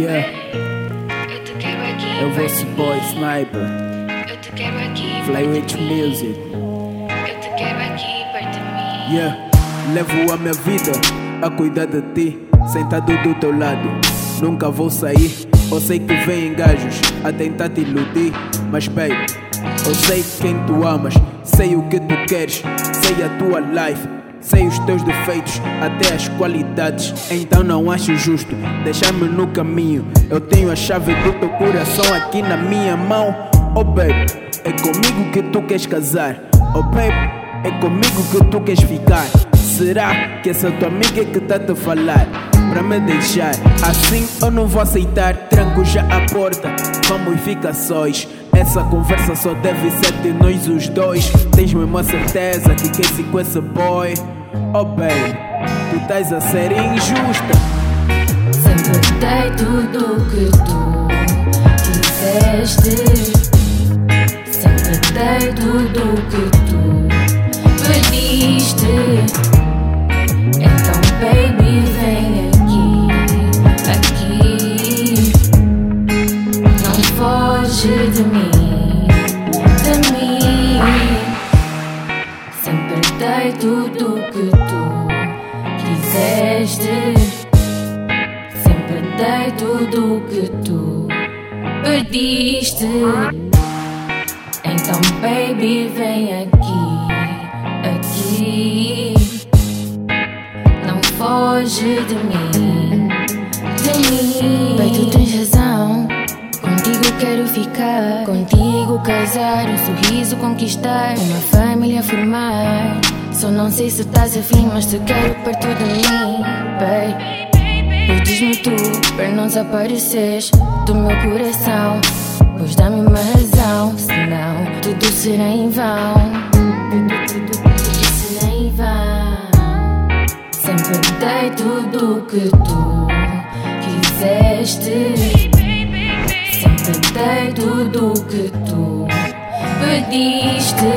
Yeah. eu vosso de boy. Sniper, Fly Rich. Music. Eu te quero aqui perto de mim. Yeah, levo a minha vida a cuidar de ti, sentado do teu lado. Nunca vou sair. Eu sei que vêm gajos a tentar te iludir, mas baby, eu sei quem tu amas, sei o que tu queres, sei a tua life. Sei os teus defeitos, até as qualidades. Então não acho justo deixar-me no caminho. Eu tenho a chave do teu coração aqui na minha mão. Oh baby, é comigo que tu queres casar. Oh baby, é comigo que tu queres ficar. Será que essa tua amiga é que tá te falar? Pra me deixar assim eu não vou aceitar. Tranco já a porta, vamos ficar sós. Essa conversa só deve ser de nós os dois. Tens mesmo certeza que ir com esse boy? Oh baby, tu estás a ser injusta. Sempre dei tudo o que tu quiseste. Sempre dei tudo o que tu Sempre dei tudo que tu quiseste. Sempre dei tudo que tu pediste. Então, baby, vem aqui, aqui. Não foge de mim, quero ficar, contigo casar, um sorriso conquistar, uma família formar. Só não sei se estás afim, mas te quero perto de mim, baby. Pois diz-me tu, para não desapareceres do meu coração. Pois dá-me uma razão, senão tudo será em vão. Tudo, será em vão. Sempre dei tudo o que tu quiseste. Dei tudo o que tu pediste.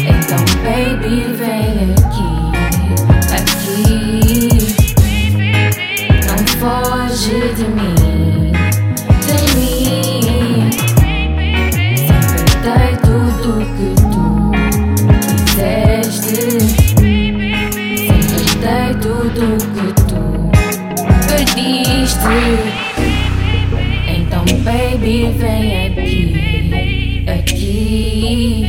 Então, baby, vem aqui, aqui. Não foge de mim, de mim. Sempre tudo o que tu quiseste. Sempre tudo o que tu pediste. Baby, vem aqui, aqui.